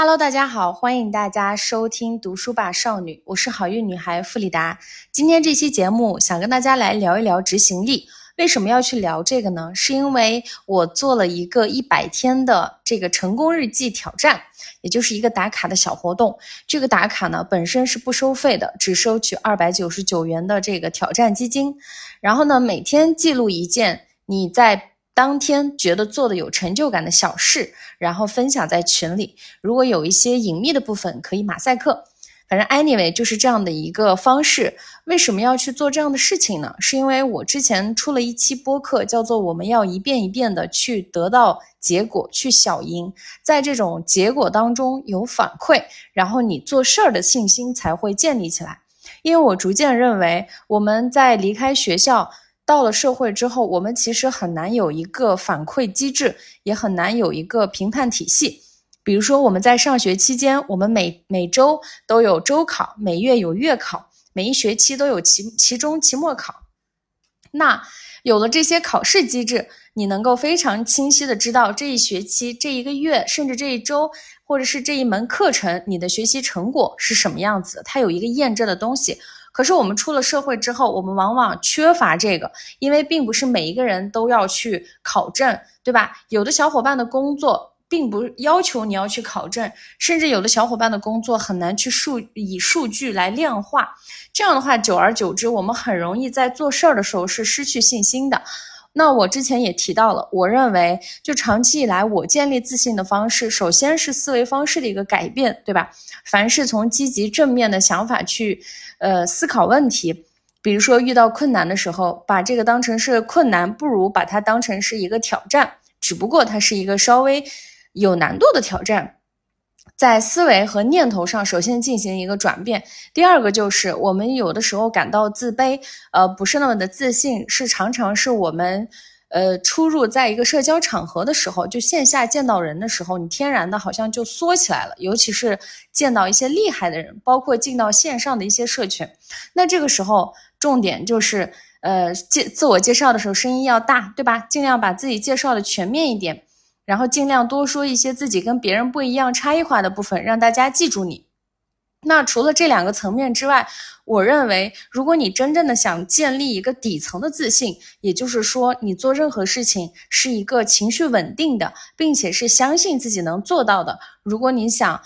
Hello，大家好，欢迎大家收听读书吧少女，我是好运女孩弗里达。今天这期节目想跟大家来聊一聊执行力。为什么要去聊这个呢？是因为我做了一个一百天的这个成功日记挑战，也就是一个打卡的小活动。这个打卡呢本身是不收费的，只收取二百九十九元的这个挑战基金。然后呢，每天记录一件你在当天觉得做的有成就感的小事，然后分享在群里。如果有一些隐秘的部分，可以马赛克。反正 anyway 就是这样的一个方式。为什么要去做这样的事情呢？是因为我之前出了一期播客，叫做“我们要一遍一遍的去得到结果，去小赢”。在这种结果当中有反馈，然后你做事儿的信心才会建立起来。因为我逐渐认为，我们在离开学校到了社会之后，我们其实很难有一个反馈机制，也很难有一个评判体系。比如说，我们在上学期间，我们每每周都有周考，每月有月考，每一学期都有期期中、期末考。那有了这些考试机制，你能够非常清晰的知道这一学期、这一个月，甚至这一周，或者是这一门课程，你的学习成果是什么样子，它有一个验证的东西。可是我们出了社会之后，我们往往缺乏这个，因为并不是每一个人都要去考证，对吧？有的小伙伴的工作。并不要求你要去考证，甚至有的小伙伴的工作很难去数以数据来量化。这样的话，久而久之，我们很容易在做事儿的时候是失去信心的。那我之前也提到了，我认为就长期以来我建立自信的方式，首先是思维方式的一个改变，对吧？凡是从积极正面的想法去呃思考问题，比如说遇到困难的时候，把这个当成是困难，不如把它当成是一个挑战，只不过它是一个稍微。有难度的挑战，在思维和念头上，首先进行一个转变。第二个就是我们有的时候感到自卑，呃，不是那么的自信，是常常是我们，呃，出入在一个社交场合的时候，就线下见到人的时候，你天然的好像就缩起来了。尤其是见到一些厉害的人，包括进到线上的一些社群，那这个时候重点就是，呃，介自我介绍的时候声音要大，对吧？尽量把自己介绍的全面一点。然后尽量多说一些自己跟别人不一样、差异化的部分，让大家记住你。那除了这两个层面之外，我认为，如果你真正的想建立一个底层的自信，也就是说，你做任何事情是一个情绪稳定的，并且是相信自己能做到的。如果你想，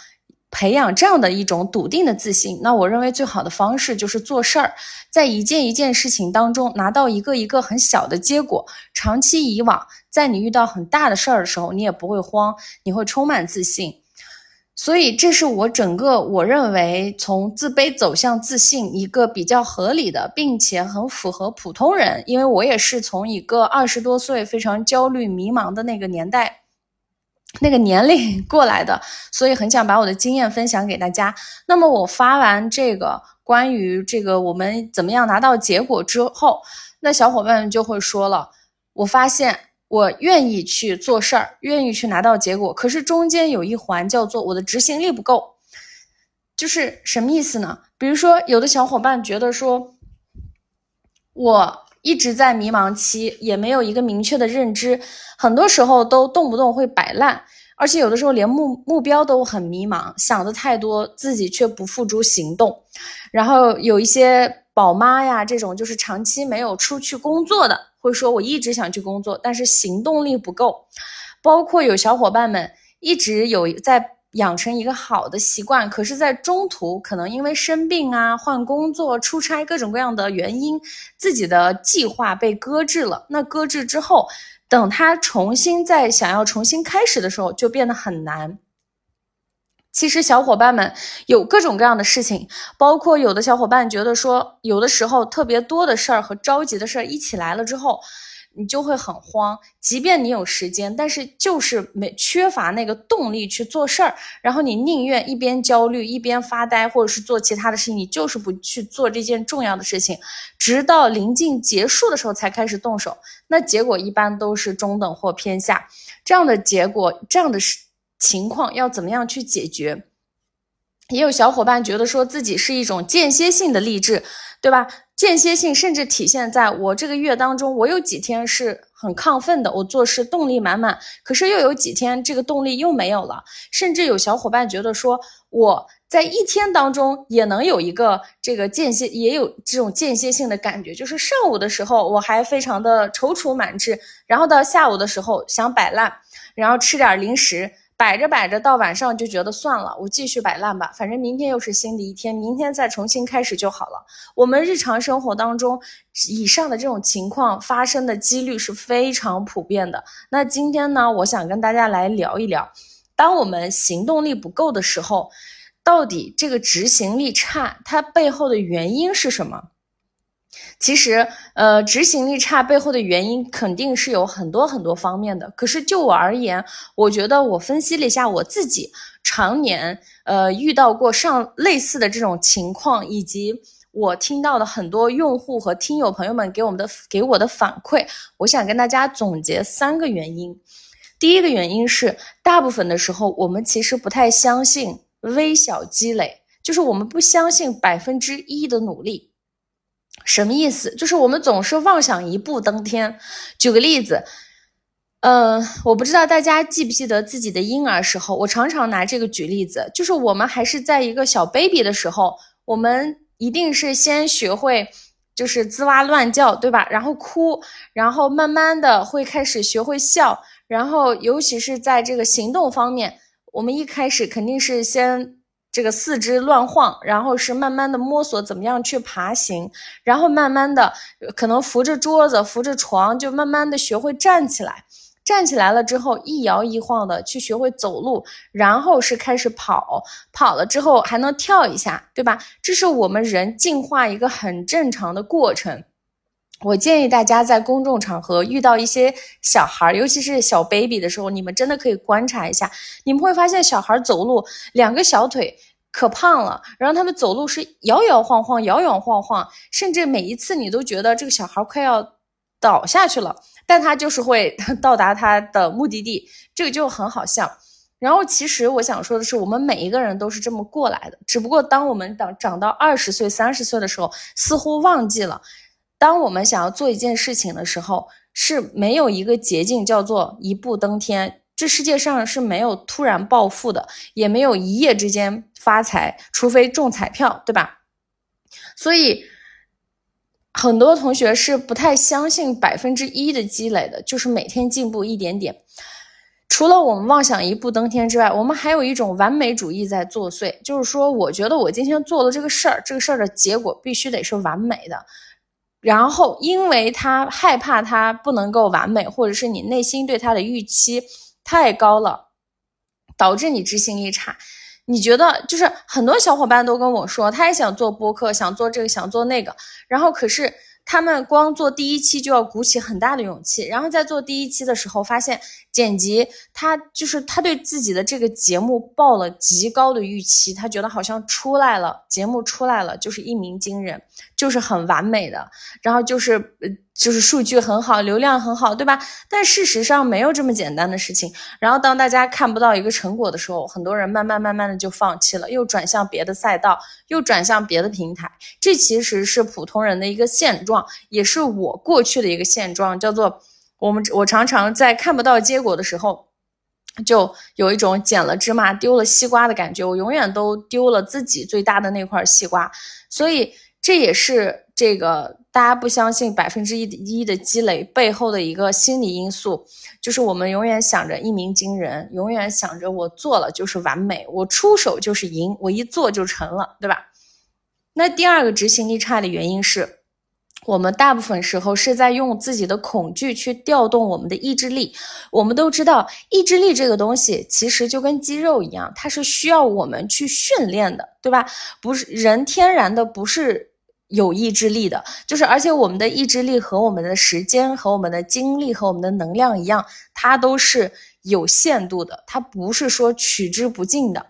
培养这样的一种笃定的自信，那我认为最好的方式就是做事儿，在一件一件事情当中拿到一个一个很小的结果。长期以往，在你遇到很大的事儿的时候，你也不会慌，你会充满自信。所以，这是我整个我认为从自卑走向自信一个比较合理的，并且很符合普通人，因为我也是从一个二十多岁非常焦虑迷茫的那个年代。那个年龄 过来的，所以很想把我的经验分享给大家。那么我发完这个关于这个我们怎么样拿到结果之后，那小伙伴们就会说了：我发现我愿意去做事儿，愿意去拿到结果，可是中间有一环叫做我的执行力不够。就是什么意思呢？比如说，有的小伙伴觉得说，我。一直在迷茫期，也没有一个明确的认知，很多时候都动不动会摆烂，而且有的时候连目目标都很迷茫，想的太多，自己却不付诸行动。然后有一些宝妈呀，这种就是长期没有出去工作的，会说我一直想去工作，但是行动力不够。包括有小伙伴们一直有在。养成一个好的习惯，可是，在中途可能因为生病啊、换工作、出差各种各样的原因，自己的计划被搁置了。那搁置之后，等他重新再想要重新开始的时候，就变得很难。其实，小伙伴们有各种各样的事情，包括有的小伙伴觉得说，有的时候特别多的事儿和着急的事儿一起来了之后。你就会很慌，即便你有时间，但是就是没缺乏那个动力去做事儿，然后你宁愿一边焦虑一边发呆，或者是做其他的事情，你就是不去做这件重要的事情，直到临近结束的时候才开始动手，那结果一般都是中等或偏下。这样的结果，这样的情况要怎么样去解决？也有小伙伴觉得说自己是一种间歇性的励志，对吧？间歇性甚至体现在我这个月当中，我有几天是很亢奋的，我做事动力满满。可是又有几天这个动力又没有了，甚至有小伙伴觉得说我在一天当中也能有一个这个间歇，也有这种间歇性的感觉，就是上午的时候我还非常的踌躇满志，然后到下午的时候想摆烂，然后吃点零食。摆着摆着，到晚上就觉得算了，我继续摆烂吧，反正明天又是新的一天，明天再重新开始就好了。我们日常生活当中，以上的这种情况发生的几率是非常普遍的。那今天呢，我想跟大家来聊一聊，当我们行动力不够的时候，到底这个执行力差，它背后的原因是什么？其实，呃，执行力差背后的原因肯定是有很多很多方面的。可是就我而言，我觉得我分析了一下我自己常年呃遇到过上类似的这种情况，以及我听到的很多用户和听友朋友们给我们的给我的反馈，我想跟大家总结三个原因。第一个原因是，大部分的时候我们其实不太相信微小积累，就是我们不相信百分之一的努力。什么意思？就是我们总是妄想一步登天。举个例子，嗯，我不知道大家记不记得自己的婴儿时候，我常常拿这个举例子，就是我们还是在一个小 baby 的时候，我们一定是先学会就是吱哇乱叫，对吧？然后哭，然后慢慢的会开始学会笑，然后尤其是在这个行动方面，我们一开始肯定是先。这个四肢乱晃，然后是慢慢的摸索怎么样去爬行，然后慢慢的可能扶着桌子、扶着床，就慢慢的学会站起来。站起来了之后，一摇一晃的去学会走路，然后是开始跑，跑了之后还能跳一下，对吧？这是我们人进化一个很正常的过程。我建议大家在公众场合遇到一些小孩，尤其是小 baby 的时候，你们真的可以观察一下，你们会发现小孩走路两个小腿可胖了，然后他们走路是摇摇晃晃，摇摇晃晃，甚至每一次你都觉得这个小孩快要倒下去了，但他就是会 到达他的目的地，这个就很好笑。然后其实我想说的是，我们每一个人都是这么过来的，只不过当我们长长到二十岁、三十岁的时候，似乎忘记了。当我们想要做一件事情的时候，是没有一个捷径叫做一步登天。这世界上是没有突然暴富的，也没有一夜之间发财，除非中彩票，对吧？所以很多同学是不太相信百分之一的积累的，就是每天进步一点点。除了我们妄想一步登天之外，我们还有一种完美主义在作祟，就是说，我觉得我今天做了这个事儿，这个事儿的结果必须得是完美的。然后，因为他害怕他不能够完美，或者是你内心对他的预期太高了，导致你执行力差。你觉得就是很多小伙伴都跟我说，他也想做播客，想做这个，想做那个，然后可是。他们光做第一期就要鼓起很大的勇气，然后在做第一期的时候，发现剪辑他就是他对自己的这个节目抱了极高的预期，他觉得好像出来了节目出来了就是一鸣惊人，就是很完美的，然后就是。就是数据很好，流量很好，对吧？但事实上没有这么简单的事情。然后当大家看不到一个成果的时候，很多人慢慢慢慢的就放弃了，又转向别的赛道，又转向别的平台。这其实是普通人的一个现状，也是我过去的一个现状，叫做我们我常常在看不到结果的时候，就有一种捡了芝麻丢了西瓜的感觉。我永远都丢了自己最大的那块西瓜，所以这也是这个。大家不相信百分之一一的积累背后的一个心理因素，就是我们永远想着一鸣惊人，永远想着我做了就是完美，我出手就是赢，我一做就成了，对吧？那第二个执行力差的原因是，我们大部分时候是在用自己的恐惧去调动我们的意志力。我们都知道，意志力这个东西其实就跟肌肉一样，它是需要我们去训练的，对吧？不是人天然的不是。有意志力的，就是而且我们的意志力和我们的时间和我们的精力和我们的能量一样，它都是有限度的，它不是说取之不尽的。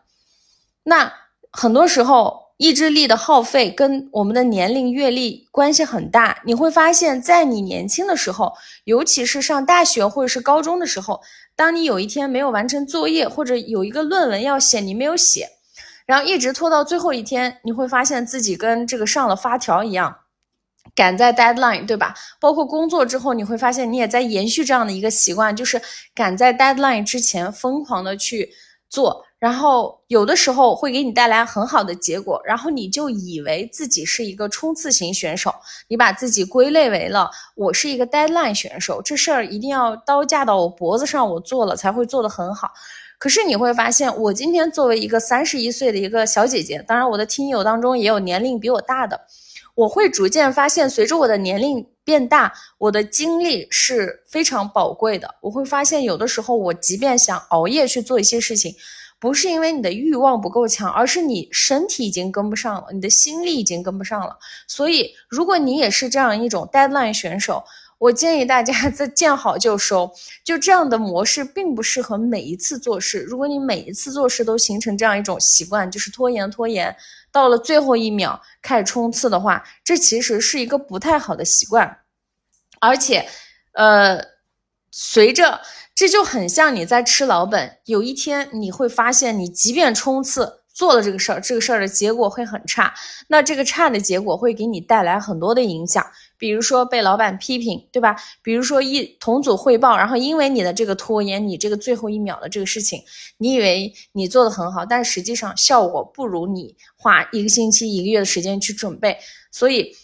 那很多时候，意志力的耗费跟我们的年龄阅历关系很大。你会发现在你年轻的时候，尤其是上大学或者是高中的时候，当你有一天没有完成作业，或者有一个论文要写，你没有写。然后一直拖到最后一天，你会发现自己跟这个上了发条一样，赶在 deadline，对吧？包括工作之后，你会发现你也在延续这样的一个习惯，就是赶在 deadline 之前疯狂的去做，然后有的时候会给你带来很好的结果，然后你就以为自己是一个冲刺型选手，你把自己归类为了我是一个 deadline 选手，这事儿一定要刀架到我脖子上，我做了才会做得很好。可是你会发现，我今天作为一个三十一岁的一个小姐姐，当然我的听友当中也有年龄比我大的。我会逐渐发现，随着我的年龄变大，我的精力是非常宝贵的。我会发现，有的时候我即便想熬夜去做一些事情，不是因为你的欲望不够强，而是你身体已经跟不上了，你的心力已经跟不上了。所以，如果你也是这样一种 deadline 选手，我建议大家在见好就收。就这样的模式并不适合每一次做事。如果你每一次做事都形成这样一种习惯，就是拖延拖延。到了最后一秒开始冲刺的话，这其实是一个不太好的习惯，而且，呃，随着这就很像你在吃老本，有一天你会发现，你即便冲刺做了这个事儿，这个事儿的结果会很差，那这个差的结果会给你带来很多的影响。比如说被老板批评，对吧？比如说一同组汇报，然后因为你的这个拖延，你这个最后一秒的这个事情，你以为你做的很好，但实际上效果不如你花一个星期、一个月的时间去准备。所以，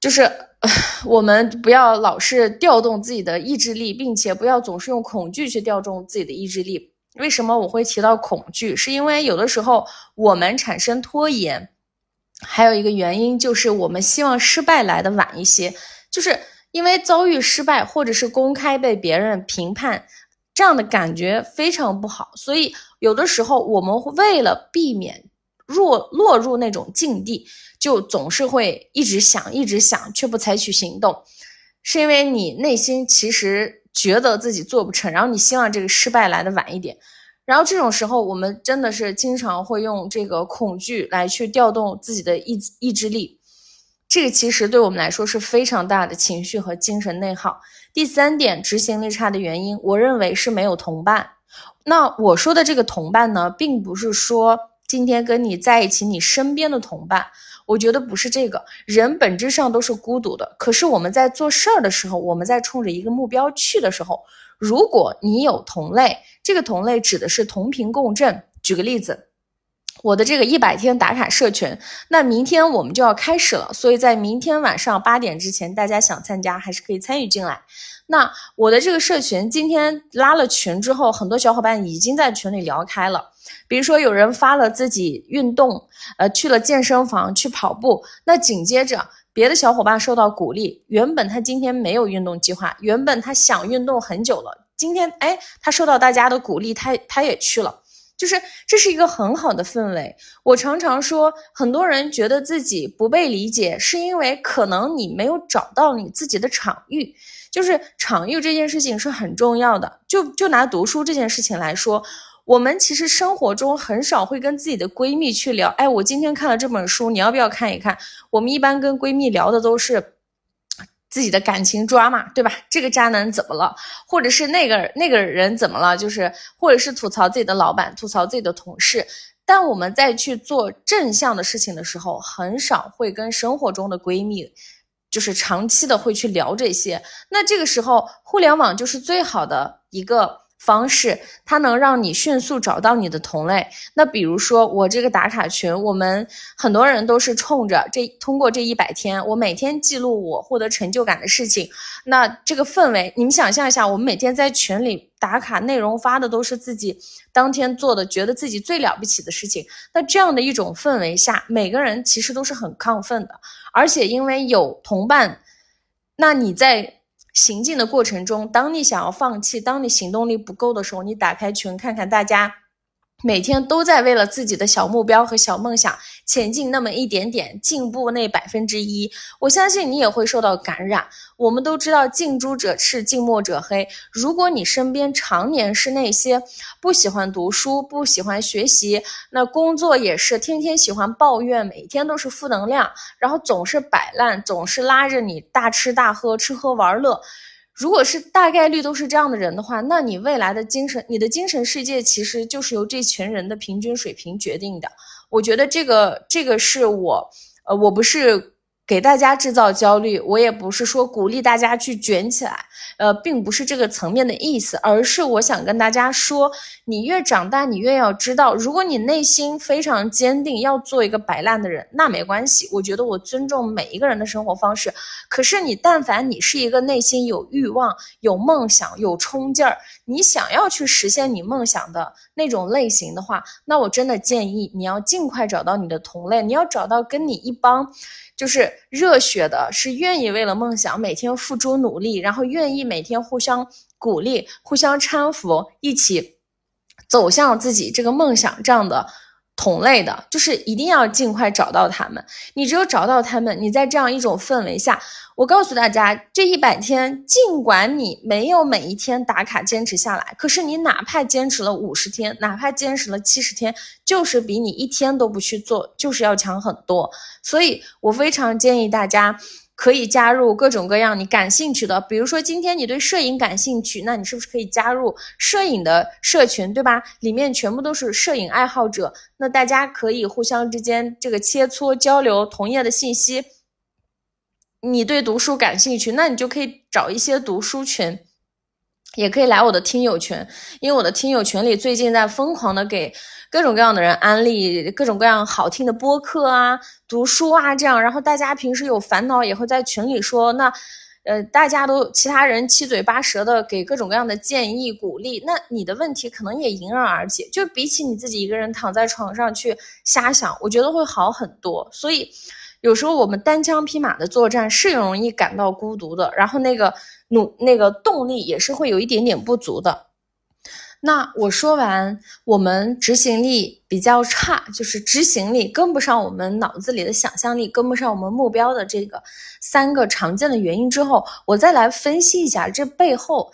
就是 我们不要老是调动自己的意志力，并且不要总是用恐惧去调动自己的意志力。为什么我会提到恐惧？是因为有的时候我们产生拖延。还有一个原因就是，我们希望失败来的晚一些，就是因为遭遇失败，或者是公开被别人评判，这样的感觉非常不好。所以有的时候，我们为了避免落落入那种境地，就总是会一直想，一直想，却不采取行动，是因为你内心其实觉得自己做不成，然后你希望这个失败来的晚一点。然后这种时候，我们真的是经常会用这个恐惧来去调动自己的意意志力，这个其实对我们来说是非常大的情绪和精神内耗。第三点，执行力差的原因，我认为是没有同伴。那我说的这个同伴呢，并不是说今天跟你在一起你身边的同伴，我觉得不是这个。人本质上都是孤独的，可是我们在做事儿的时候，我们在冲着一个目标去的时候。如果你有同类，这个同类指的是同频共振。举个例子，我的这个一百天打卡社群，那明天我们就要开始了，所以在明天晚上八点之前，大家想参加还是可以参与进来。那我的这个社群今天拉了群之后，很多小伙伴已经在群里聊开了。比如说有人发了自己运动，呃，去了健身房去跑步，那紧接着。别的小伙伴受到鼓励，原本他今天没有运动计划，原本他想运动很久了，今天哎，他受到大家的鼓励，他他也去了，就是这是一个很好的氛围。我常常说，很多人觉得自己不被理解，是因为可能你没有找到你自己的场域，就是场域这件事情是很重要的。就就拿读书这件事情来说。我们其实生活中很少会跟自己的闺蜜去聊，哎，我今天看了这本书，你要不要看一看？我们一般跟闺蜜聊的都是自己的感情抓嘛，对吧？这个渣男怎么了？或者是那个那个人怎么了？就是，或者是吐槽自己的老板，吐槽自己的同事。但我们在去做正向的事情的时候，很少会跟生活中的闺蜜，就是长期的会去聊这些。那这个时候，互联网就是最好的一个。方式，它能让你迅速找到你的同类。那比如说我这个打卡群，我们很多人都是冲着这通过这一百天，我每天记录我获得成就感的事情。那这个氛围，你们想象一下，我们每天在群里打卡，内容发的都是自己当天做的，觉得自己最了不起的事情。那这样的一种氛围下，每个人其实都是很亢奋的，而且因为有同伴，那你在。行进的过程中，当你想要放弃，当你行动力不够的时候，你打开群看看大家每天都在为了自己的小目标和小梦想前进那么一点点，进步那百分之一，我相信你也会受到感染。我们都知道近朱者赤，近墨者黑。如果你身边常年是那些不喜欢读书、不喜欢学习，那工作也是天天喜欢抱怨，每天都是负能量，然后总是摆烂，总是拉着你大吃大喝、吃喝玩乐。如果是大概率都是这样的人的话，那你未来的精神，你的精神世界其实就是由这群人的平均水平决定的。我觉得这个这个是我，呃，我不是。给大家制造焦虑，我也不是说鼓励大家去卷起来，呃，并不是这个层面的意思，而是我想跟大家说，你越长大，你越要知道，如果你内心非常坚定要做一个摆烂的人，那没关系，我觉得我尊重每一个人的生活方式。可是你但凡你是一个内心有欲望、有梦想、有冲劲儿，你想要去实现你梦想的那种类型的话，那我真的建议你要尽快找到你的同类，你要找到跟你一帮。就是热血的，是愿意为了梦想每天付出努力，然后愿意每天互相鼓励、互相搀扶，一起走向自己这个梦想这样的。同类的，就是一定要尽快找到他们。你只有找到他们，你在这样一种氛围下，我告诉大家，这一百天，尽管你没有每一天打卡坚持下来，可是你哪怕坚持了五十天，哪怕坚持了七十天，就是比你一天都不去做，就是要强很多。所以我非常建议大家。可以加入各种各样你感兴趣的，比如说今天你对摄影感兴趣，那你是不是可以加入摄影的社群，对吧？里面全部都是摄影爱好者，那大家可以互相之间这个切磋交流同业的信息。你对读书感兴趣，那你就可以找一些读书群，也可以来我的听友群，因为我的听友群里最近在疯狂的给。各种各样的人安利各种各样好听的播客啊、读书啊，这样，然后大家平时有烦恼也会在群里说，那，呃，大家都其他人七嘴八舌的给各种各样的建议鼓励，那你的问题可能也迎刃而解，就比起你自己一个人躺在床上去瞎想，我觉得会好很多。所以，有时候我们单枪匹马的作战是容易感到孤独的，然后那个努那个动力也是会有一点点不足的。那我说完，我们执行力比较差，就是执行力跟不上我们脑子里的想象力，跟不上我们目标的这个三个常见的原因之后，我再来分析一下这背后，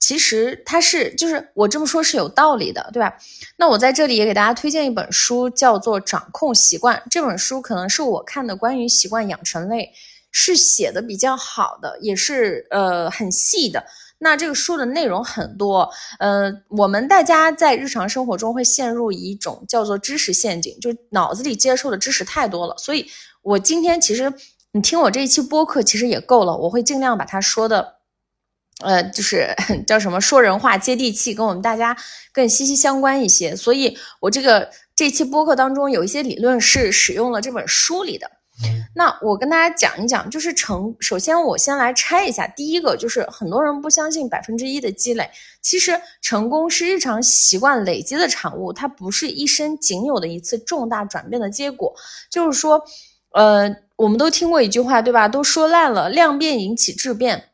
其实它是就是我这么说是有道理的，对吧？那我在这里也给大家推荐一本书，叫做《掌控习惯》。这本书可能是我看的关于习惯养成类是写的比较好的，也是呃很细的。那这个书的内容很多，呃，我们大家在日常生活中会陷入一种叫做知识陷阱，就脑子里接受的知识太多了。所以，我今天其实你听我这一期播客其实也够了，我会尽量把它说的，呃，就是 叫什么说人话接地气，跟我们大家更息息相关一些。所以我这个这期播客当中有一些理论是使用了这本书里的。那我跟大家讲一讲，就是成。首先，我先来拆一下。第一个就是很多人不相信百分之一的积累，其实成功是日常习惯累积的产物，它不是一生仅有的一次重大转变的结果。就是说，呃，我们都听过一句话，对吧？都说烂了，量变引起质变。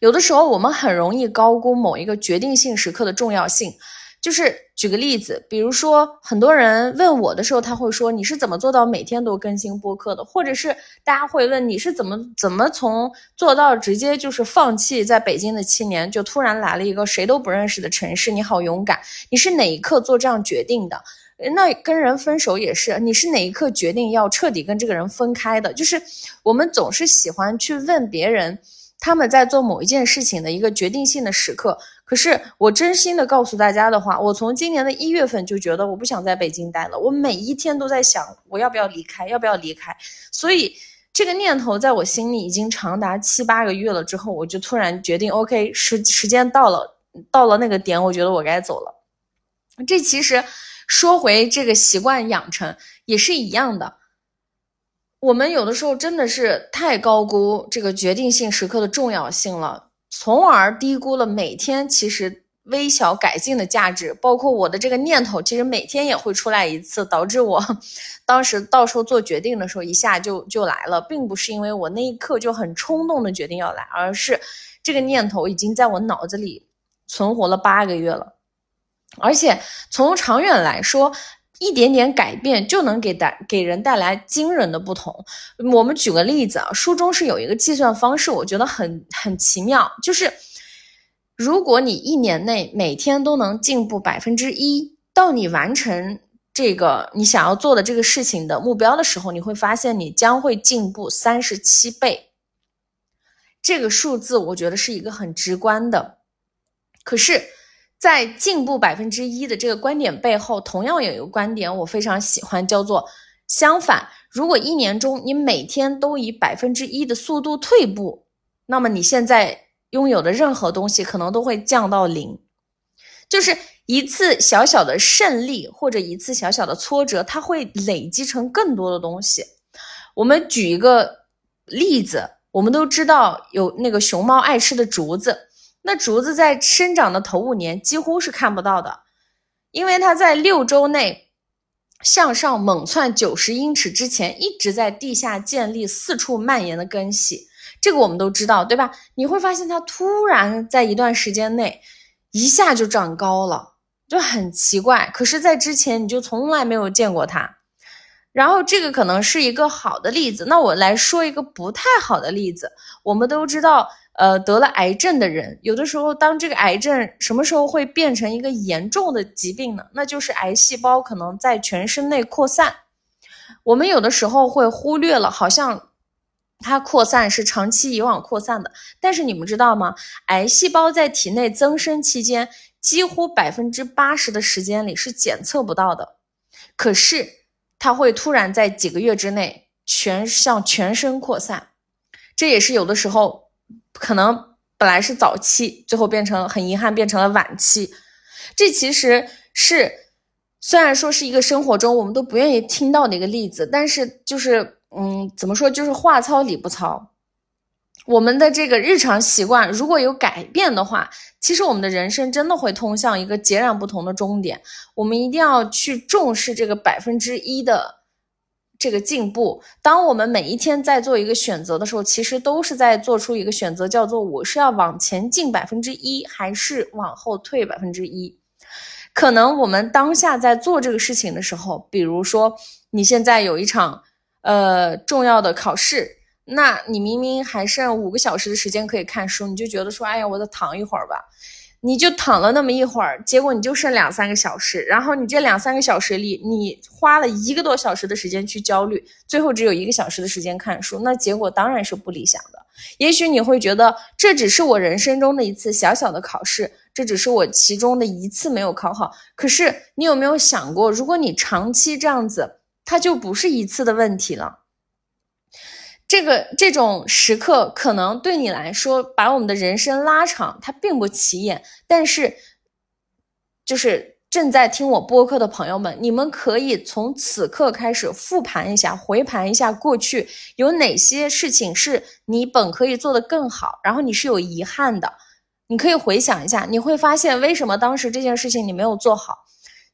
有的时候，我们很容易高估某一个决定性时刻的重要性。就是举个例子，比如说很多人问我的时候，他会说你是怎么做到每天都更新播客的？或者是大家会问你是怎么怎么从做到直接就是放弃在北京的七年，就突然来了一个谁都不认识的城市？你好勇敢！你是哪一刻做这样决定的？那跟人分手也是，你是哪一刻决定要彻底跟这个人分开的？就是我们总是喜欢去问别人。他们在做某一件事情的一个决定性的时刻，可是我真心的告诉大家的话，我从今年的一月份就觉得我不想在北京待了，我每一天都在想我要不要离开，要不要离开。所以这个念头在我心里已经长达七八个月了。之后我就突然决定，OK，时时间到了，到了那个点，我觉得我该走了。这其实说回这个习惯养成也是一样的。我们有的时候真的是太高估这个决定性时刻的重要性了，从而低估了每天其实微小改进的价值。包括我的这个念头，其实每天也会出来一次，导致我 当时到时候做决定的时候一下就就来了，并不是因为我那一刻就很冲动的决定要来，而是这个念头已经在我脑子里存活了八个月了，而且从长远来说。一点点改变就能给带给人带来惊人的不同。我们举个例子啊，书中是有一个计算方式，我觉得很很奇妙，就是如果你一年内每天都能进步百分之一，到你完成这个你想要做的这个事情的目标的时候，你会发现你将会进步三十七倍。这个数字我觉得是一个很直观的，可是。在进步百分之一的这个观点背后，同样有一个观点我非常喜欢，叫做相反，如果一年中你每天都以百分之一的速度退步，那么你现在拥有的任何东西可能都会降到零。就是一次小小的胜利或者一次小小的挫折，它会累积成更多的东西。我们举一个例子，我们都知道有那个熊猫爱吃的竹子，那竹子在生长的头五年几乎是看不到的，因为它在六周内。向上猛窜九十英尺之前，一直在地下建立四处蔓延的根系，这个我们都知道，对吧？你会发现它突然在一段时间内一下就长高了，就很奇怪。可是，在之前你就从来没有见过它。然后，这个可能是一个好的例子。那我来说一个不太好的例子。我们都知道。呃，得了癌症的人，有的时候，当这个癌症什么时候会变成一个严重的疾病呢？那就是癌细胞可能在全身内扩散。我们有的时候会忽略了，好像它扩散是长期以往扩散的。但是你们知道吗？癌细胞在体内增生期间，几乎百分之八十的时间里是检测不到的。可是它会突然在几个月之内全向全身扩散，这也是有的时候。可能本来是早期，最后变成很遗憾变成了晚期。这其实是虽然说是一个生活中我们都不愿意听到的一个例子，但是就是嗯，怎么说就是话糙理不糙。我们的这个日常习惯如果有改变的话，其实我们的人生真的会通向一个截然不同的终点。我们一定要去重视这个百分之一的。这个进步，当我们每一天在做一个选择的时候，其实都是在做出一个选择，叫做我是要往前进百分之一，还是往后退百分之一。可能我们当下在做这个事情的时候，比如说你现在有一场呃重要的考试，那你明明还剩五个小时的时间可以看书，你就觉得说，哎呀，我再躺一会儿吧。你就躺了那么一会儿，结果你就剩两三个小时，然后你这两三个小时里，你花了一个多小时的时间去焦虑，最后只有一个小时的时间看书，那结果当然是不理想的。也许你会觉得这只是我人生中的一次小小的考试，这只是我其中的一次没有考好。可是你有没有想过，如果你长期这样子，它就不是一次的问题了。这个这种时刻可能对你来说把我们的人生拉长，它并不起眼。但是，就是正在听我播客的朋友们，你们可以从此刻开始复盘一下，回盘一下过去有哪些事情是你本可以做得更好，然后你是有遗憾的。你可以回想一下，你会发现为什么当时这件事情你没有做好。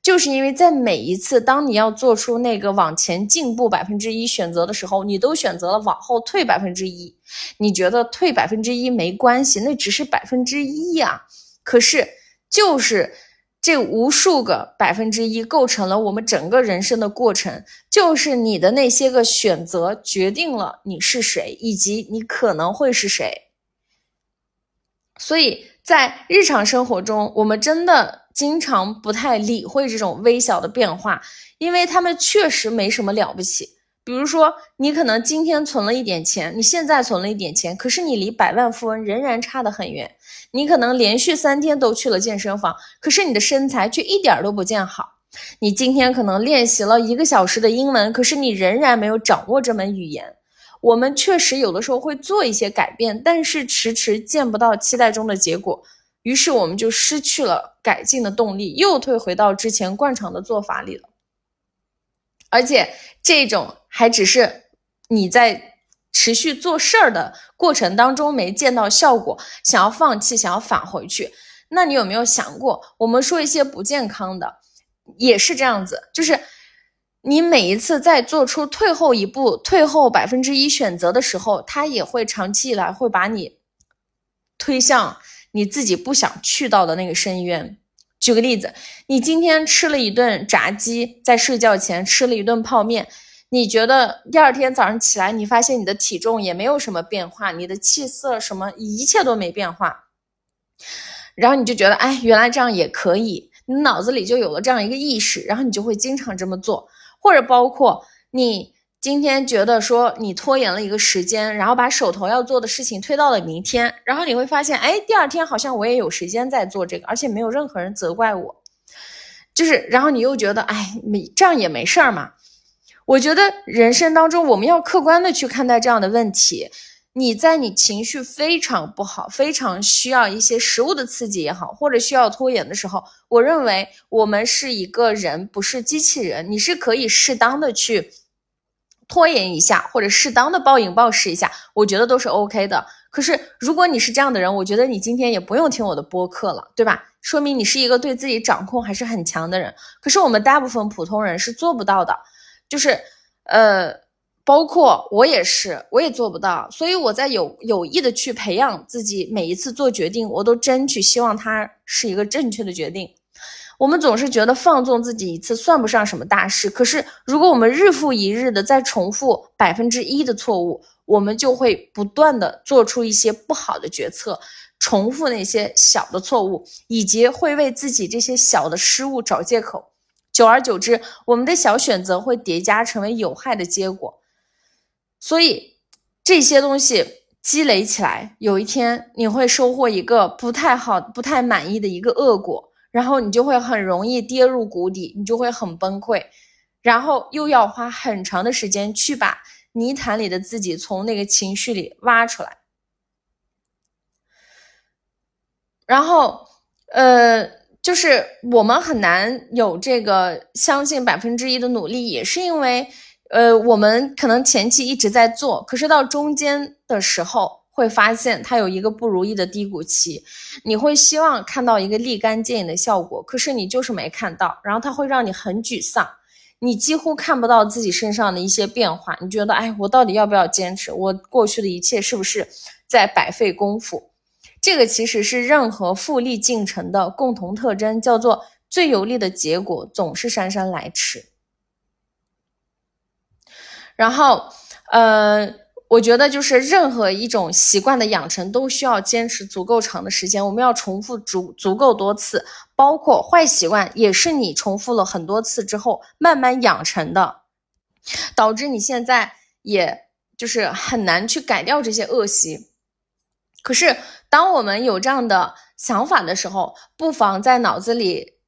就是因为在每一次当你要做出那个往前进步百分之一选择的时候，你都选择了往后退百分之一。你觉得退百分之一没关系，那只是百分之一呀。可是就是这无数个百分之一构成了我们整个人生的过程，就是你的那些个选择决定了你是谁，以及你可能会是谁。所以在日常生活中，我们真的。经常不太理会这种微小的变化，因为他们确实没什么了不起。比如说，你可能今天存了一点钱，你现在存了一点钱，可是你离百万富翁仍然差得很远。你可能连续三天都去了健身房，可是你的身材却一点都不见好。你今天可能练习了一个小时的英文，可是你仍然没有掌握这门语言。我们确实有的时候会做一些改变，但是迟迟见不到期待中的结果。于是我们就失去了改进的动力，又退回到之前惯常的做法里了。而且这种还只是你在持续做事儿的过程当中没见到效果，想要放弃，想要返回去。那你有没有想过，我们说一些不健康的，也是这样子，就是你每一次在做出退后一步、退后百分之一选择的时候，它也会长期以来会把你推向。你自己不想去到的那个深渊。举个例子，你今天吃了一顿炸鸡，在睡觉前吃了一顿泡面，你觉得第二天早上起来，你发现你的体重也没有什么变化，你的气色什么一切都没变化，然后你就觉得，哎，原来这样也可以，你脑子里就有了这样一个意识，然后你就会经常这么做，或者包括你。今天觉得说你拖延了一个时间，然后把手头要做的事情推到了明天，然后你会发现，哎，第二天好像我也有时间在做这个，而且没有任何人责怪我，就是，然后你又觉得，哎，没这样也没事儿嘛。我觉得人生当中我们要客观的去看待这样的问题。你在你情绪非常不好、非常需要一些食物的刺激也好，或者需要拖延的时候，我认为我们是一个人，不是机器人。你是可以适当的去拖延一下，或者适当的暴饮暴食一下，我觉得都是 OK 的。可是如果你是这样的人，我觉得你今天也不用听我的播客了，对吧？说明你是一个对自己掌控还是很强的人。可是我们大部分普通人是做不到的，就是呃。包括我也是，我也做不到，所以我在有有意的去培养自己，每一次做决定，我都争取希望它是一个正确的决定。我们总是觉得放纵自己一次算不上什么大事，可是如果我们日复一日的在重复百分之一的错误，我们就会不断的做出一些不好的决策，重复那些小的错误，以及会为自己这些小的失误找借口。久而久之，我们的小选择会叠加成为有害的结果。所以这些东西积累起来，有一天你会收获一个不太好、不太满意的一个恶果，然后你就会很容易跌入谷底，你就会很崩溃，然后又要花很长的时间去把泥潭里的自己从那个情绪里挖出来。然后，呃，就是我们很难有这个相信百分之一的努力，也是因为。呃，我们可能前期一直在做，可是到中间的时候会发现它有一个不如意的低谷期，你会希望看到一个立竿见影的效果，可是你就是没看到，然后它会让你很沮丧，你几乎看不到自己身上的一些变化，你觉得，哎，我到底要不要坚持？我过去的一切是不是在白费功夫？这个其实是任何复利进程的共同特征，叫做最有利的结果总是姗姗来迟。然后，呃，我觉得就是任何一种习惯的养成都需要坚持足够长的时间，我们要重复足足够多次，包括坏习惯也是你重复了很多次之后慢慢养成的，导致你现在也就是很难去改掉这些恶习。可是，当我们有这样的想法的时候，不妨在脑子里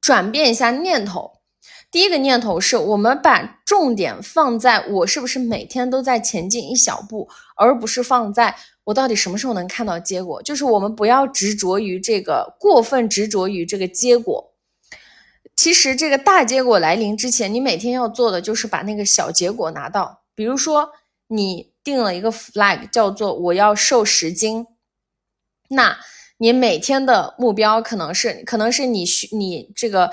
转变一下念头。第一个念头是我们把重点放在我是不是每天都在前进一小步，而不是放在我到底什么时候能看到结果。就是我们不要执着于这个，过分执着于这个结果。其实这个大结果来临之前，你每天要做的就是把那个小结果拿到。比如说，你定了一个 flag，叫做我要瘦十斤，那你每天的目标可能是，可能是你需你这个。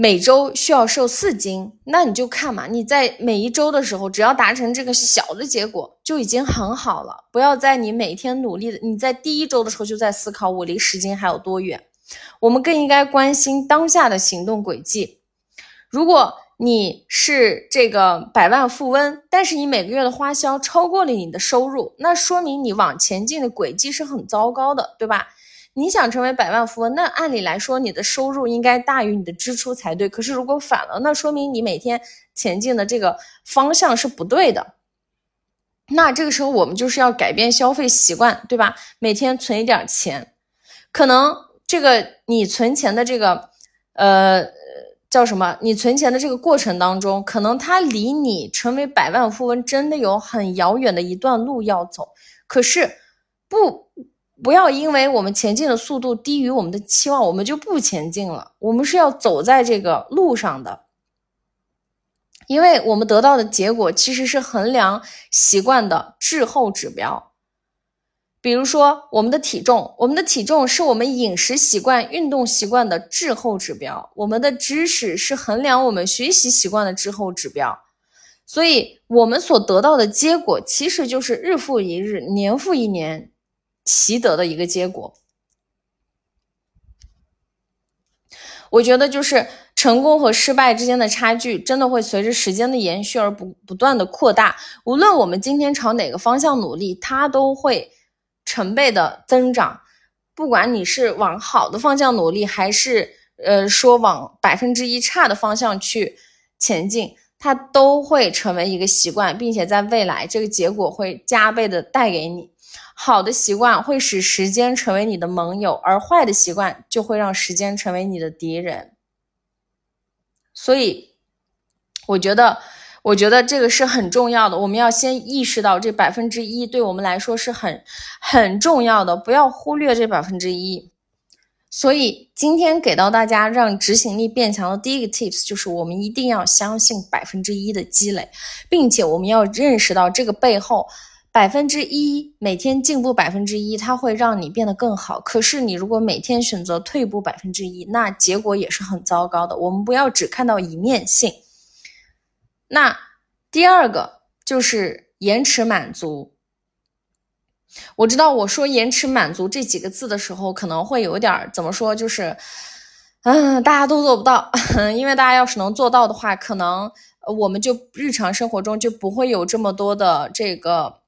每周需要瘦四斤，那你就看嘛。你在每一周的时候，只要达成这个小的结果，就已经很好了。不要在你每天努力的，你在第一周的时候就在思考我离十斤还有多远。我们更应该关心当下的行动轨迹。如果你是这个百万富翁，但是你每个月的花销超过了你的收入，那说明你往前进的轨迹是很糟糕的，对吧？你想成为百万富翁，那按理来说你的收入应该大于你的支出才对。可是如果反了，那说明你每天前进的这个方向是不对的。那这个时候我们就是要改变消费习惯，对吧？每天存一点钱，可能这个你存钱的这个呃叫什么？你存钱的这个过程当中，可能它离你成为百万富翁真的有很遥远的一段路要走。可是不。不要因为我们前进的速度低于我们的期望，我们就不前进了。我们是要走在这个路上的，因为我们得到的结果其实是衡量习惯的滞后指标。比如说，我们的体重，我们的体重是我们饮食习惯、运动习惯的滞后指标；我们的知识是衡量我们学习习惯的滞后指标。所以，我们所得到的结果其实就是日复一日、年复一年。习得的一个结果，我觉得就是成功和失败之间的差距，真的会随着时间的延续而不不断的扩大。无论我们今天朝哪个方向努力，它都会成倍的增长。不管你是往好的方向努力，还是呃说往百分之一差的方向去前进，它都会成为一个习惯，并且在未来这个结果会加倍的带给你。好的习惯会使时间成为你的盟友，而坏的习惯就会让时间成为你的敌人。所以，我觉得，我觉得这个是很重要的。我们要先意识到这百分之一对我们来说是很很重要的，不要忽略这百分之一。所以今天给到大家让执行力变强的第一个 tips 就是，我们一定要相信百分之一的积累，并且我们要认识到这个背后百分之一每天进步百分之一，它会让你变得更好。可是你如果每天选择退步百分之一，那结果也是很糟糕的。我们不要只看到一面性。那第二个就是延迟满足。我知道我说延迟满足这几个字的时候，可能会有点怎么说，就是，嗯，大家都做不到。因为大家要是能做到的话，可能我们就日常生活中就不会有这么多的这个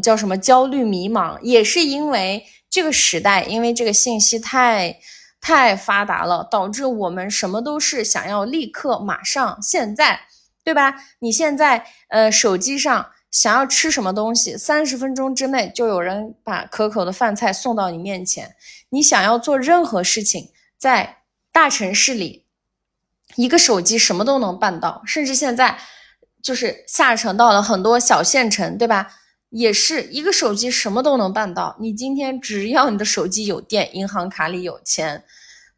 叫什么焦虑迷茫。也是因为这个时代，因为这个信息太太发达了，导致我们什么都是想要立刻、马上、现在。对吧？你现在呃，手机上想要吃什么东西，三十分钟之内就有人把可口的饭菜送到你面前。你想要做任何事情，在大城市里，一个手机什么都能办到。甚至现在就是下沉到了很多小县城，对吧？也是一个手机什么都能办到。你今天只要你的手机有电，银行卡里有钱，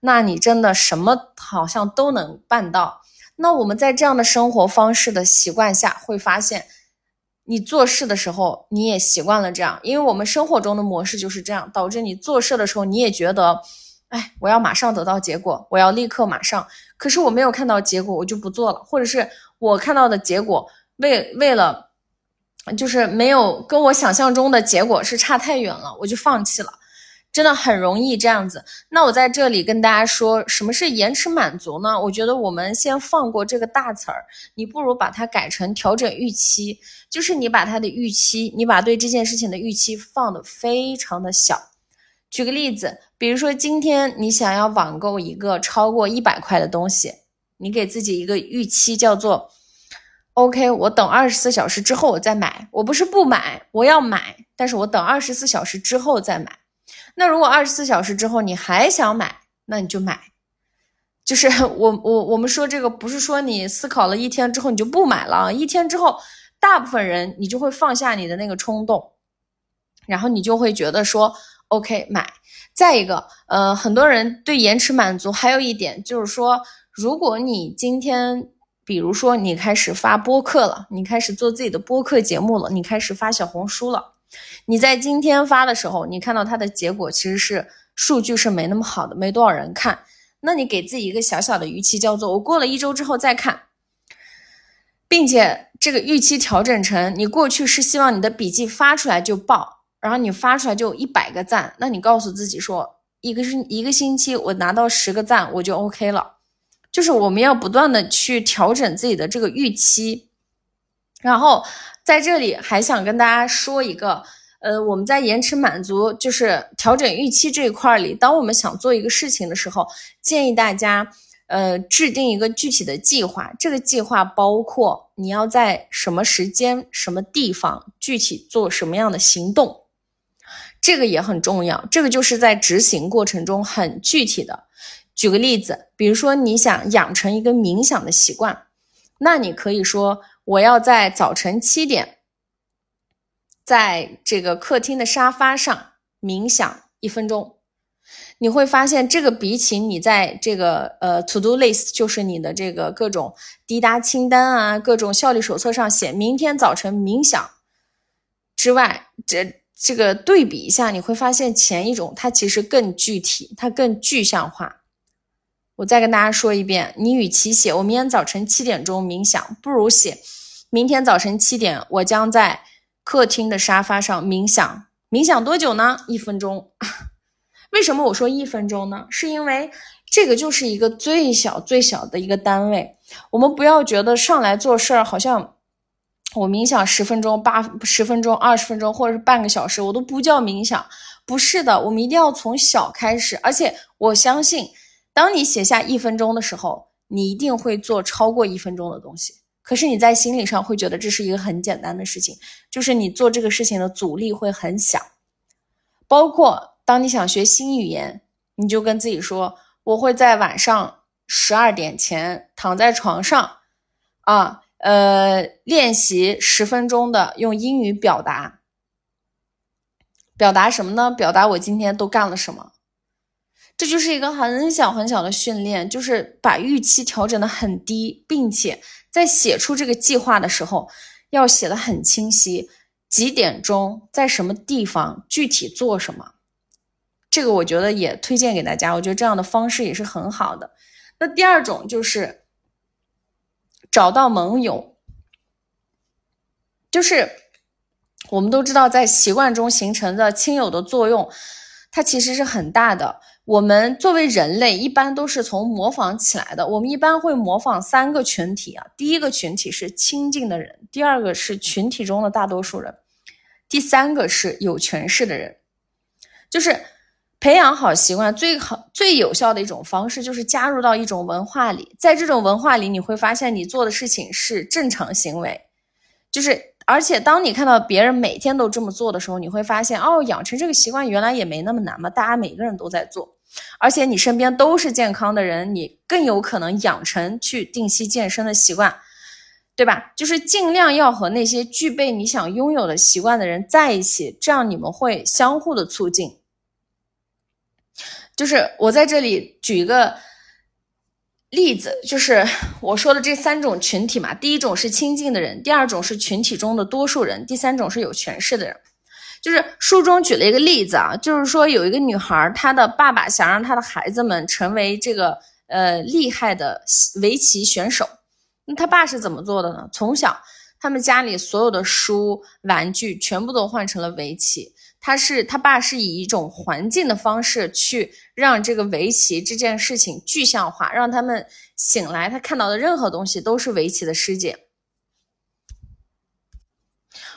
那你真的什么好像都能办到。那我们在这样的生活方式的习惯下，会发现，你做事的时候你也习惯了这样，因为我们生活中的模式就是这样，导致你做事的时候你也觉得，哎，我要马上得到结果，我要立刻马上。可是我没有看到结果，我就不做了，或者是我看到的结果，为为了，就是没有跟我想象中的结果是差太远了，我就放弃了。真的很容易这样子。那我在这里跟大家说，什么是延迟满足呢？我觉得我们先放过这个大词儿，你不如把它改成调整预期。就是你把它的预期，你把对这件事情的预期放的非常的小。举个例子，比如说今天你想要网购一个超过一百块的东西，你给自己一个预期叫做，OK，我等二十四小时之后我再买。我不是不买，我要买，但是我等二十四小时之后再买。那如果二十四小时之后你还想买，那你就买。就是我我我们说这个不是说你思考了一天之后你就不买了，一天之后，大部分人你就会放下你的那个冲动，然后你就会觉得说 OK 买。再一个，呃，很多人对延迟满足还有一点就是说，如果你今天，比如说你开始发播客了，你开始做自己的播客节目了，你开始发小红书了。你在今天发的时候，你看到它的结果其实是数据是没那么好的，没多少人看。那你给自己一个小小的预期，叫做我过了一周之后再看，并且这个预期调整成你过去是希望你的笔记发出来就爆，然后你发出来就一百个赞，那你告诉自己说，一个是一个星期我拿到十个赞我就 OK 了。就是我们要不断的去调整自己的这个预期，然后。在这里还想跟大家说一个，呃，我们在延迟满足，就是调整预期这一块儿里，当我们想做一个事情的时候，建议大家，呃，制定一个具体的计划。这个计划包括你要在什么时间、什么地方，具体做什么样的行动，这个也很重要。这个就是在执行过程中很具体的。举个例子，比如说你想养成一个冥想的习惯，那你可以说。我要在早晨七点，在这个客厅的沙发上冥想一分钟，你会发现这个比起你在这个呃 to do list，就是你的这个各种滴答清单啊，各种效率手册上写明天早晨冥想之外，这这个对比一下，你会发现前一种它其实更具体，它更具象化。我再跟大家说一遍，你与其写我明天早晨七点钟冥想，不如写明天早晨七点我将在客厅的沙发上冥想。冥想多久呢？一分钟。为什么我说一分钟呢？是因为这个就是一个最小最小的一个单位。我们不要觉得上来做事儿好像我冥想十分钟、八十分钟、二十分钟，或者是半个小时，我都不叫冥想。不是的，我们一定要从小开始，而且我相信。当你写下一分钟的时候，你一定会做超过一分钟的东西。可是你在心理上会觉得这是一个很简单的事情，就是你做这个事情的阻力会很小。包括当你想学新语言，你就跟自己说：“我会在晚上十二点前躺在床上，啊，呃，练习十分钟的用英语表达。表达什么呢？表达我今天都干了什么。这就是一个很小很小的训练，就是把预期调整的很低，并且在写出这个计划的时候，要写的很清晰，几点钟在什么地方，具体做什么。这个我觉得也推荐给大家，我觉得这样的方式也是很好的。那第二种就是找到盟友，就是我们都知道，在习惯中形成的亲友的作用，它其实是很大的。我们作为人类，一般都是从模仿起来的。我们一般会模仿三个群体啊，第一个群体是亲近的人，第二个是群体中的大多数人，第三个是有权势的人。就是培养好习惯最好最有效的一种方式，就是加入到一种文化里。在这种文化里，你会发现你做的事情是正常行为，就是而且当你看到别人每天都这么做的时候，你会发现哦，养成这个习惯原来也没那么难嘛，大家每个人都在做。而且你身边都是健康的人，你更有可能养成去定期健身的习惯，对吧？就是尽量要和那些具备你想拥有的习惯的人在一起，这样你们会相互的促进。就是我在这里举一个例子，就是我说的这三种群体嘛，第一种是亲近的人，第二种是群体中的多数人，第三种是有权势的人。就是书中举了一个例子啊，就是说有一个女孩，她的爸爸想让她的孩子们成为这个呃厉害的围棋选手。那他爸是怎么做的呢？从小他们家里所有的书、玩具全部都换成了围棋。他是他爸是以一种环境的方式去让这个围棋这件事情具象化，让他们醒来，他看到的任何东西都是围棋的世界。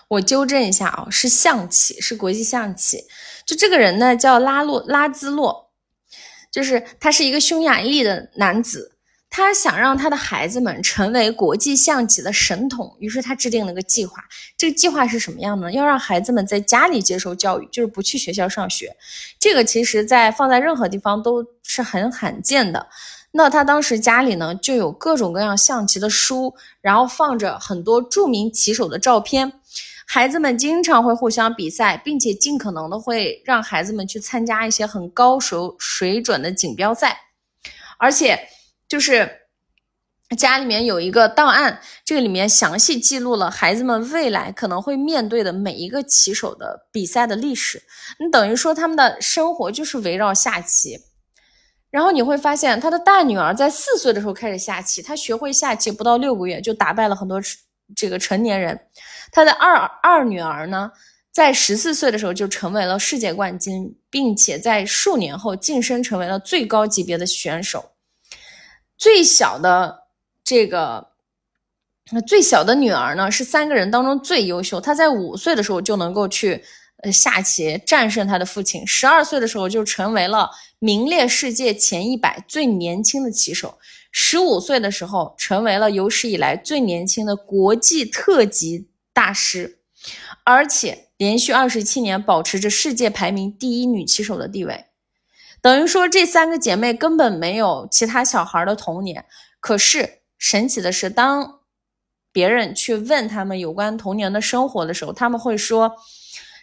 我纠正一下啊，是象棋，是国际象棋。就这个人呢，叫拉洛拉兹洛，就是他是一个匈牙利的男子，他想让他的孩子们成为国际象棋的神童，于是他制定了个计划。这个计划是什么样呢？要让孩子们在家里接受教育，就是不去学校上学。这个其实在放在任何地方都是很罕见的。那他当时家里呢，就有各种各样象棋的书，然后放着很多著名棋手的照片。孩子们经常会互相比赛，并且尽可能的会让孩子们去参加一些很高水水准的锦标赛，而且就是家里面有一个档案，这个里面详细记录了孩子们未来可能会面对的每一个棋手的比赛的历史。你等于说他们的生活就是围绕下棋，然后你会发现他的大女儿在四岁的时候开始下棋，她学会下棋不到六个月就打败了很多这个成年人。他的二二女儿呢，在十四岁的时候就成为了世界冠军，并且在数年后晋升成为了最高级别的选手。最小的这个，那最小的女儿呢，是三个人当中最优秀。她在五岁的时候就能够去呃下棋战胜她的父亲，十二岁的时候就成为了名列世界前一百最年轻的棋手，十五岁的时候成为了有史以来最年轻的国际特级。大师，而且连续二十七年保持着世界排名第一女棋手的地位，等于说这三个姐妹根本没有其他小孩的童年。可是神奇的是，当别人去问他们有关童年的生活的时候，他们会说，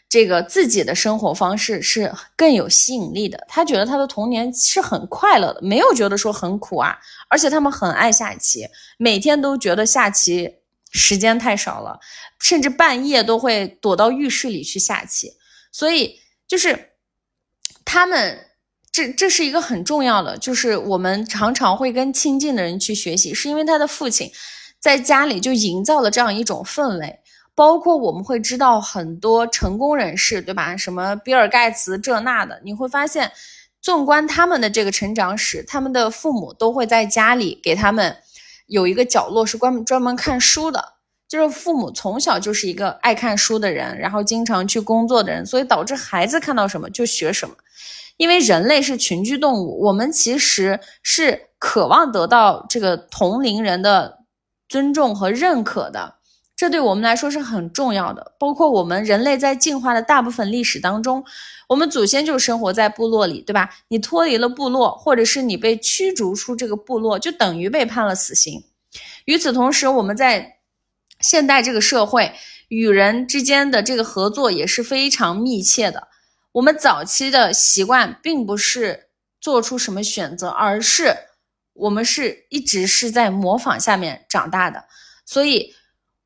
这个自己的生活方式是更有吸引力的。他觉得他的童年是很快乐的，没有觉得说很苦啊。而且他们很爱下棋，每天都觉得下棋。时间太少了，甚至半夜都会躲到浴室里去下棋。所以就是他们这这是一个很重要的，就是我们常常会跟亲近的人去学习，是因为他的父亲在家里就营造了这样一种氛围。包括我们会知道很多成功人士，对吧？什么比尔盖茨这那的，你会发现，纵观他们的这个成长史，他们的父母都会在家里给他们。有一个角落是专门专门看书的，就是父母从小就是一个爱看书的人，然后经常去工作的人，所以导致孩子看到什么就学什么。因为人类是群居动物，我们其实是渴望得到这个同龄人的尊重和认可的，这对我们来说是很重要的。包括我们人类在进化的大部分历史当中。我们祖先就生活在部落里，对吧？你脱离了部落，或者是你被驱逐出这个部落，就等于被判了死刑。与此同时，我们在现代这个社会，与人之间的这个合作也是非常密切的。我们早期的习惯并不是做出什么选择，而是我们是一直是在模仿下面长大的，所以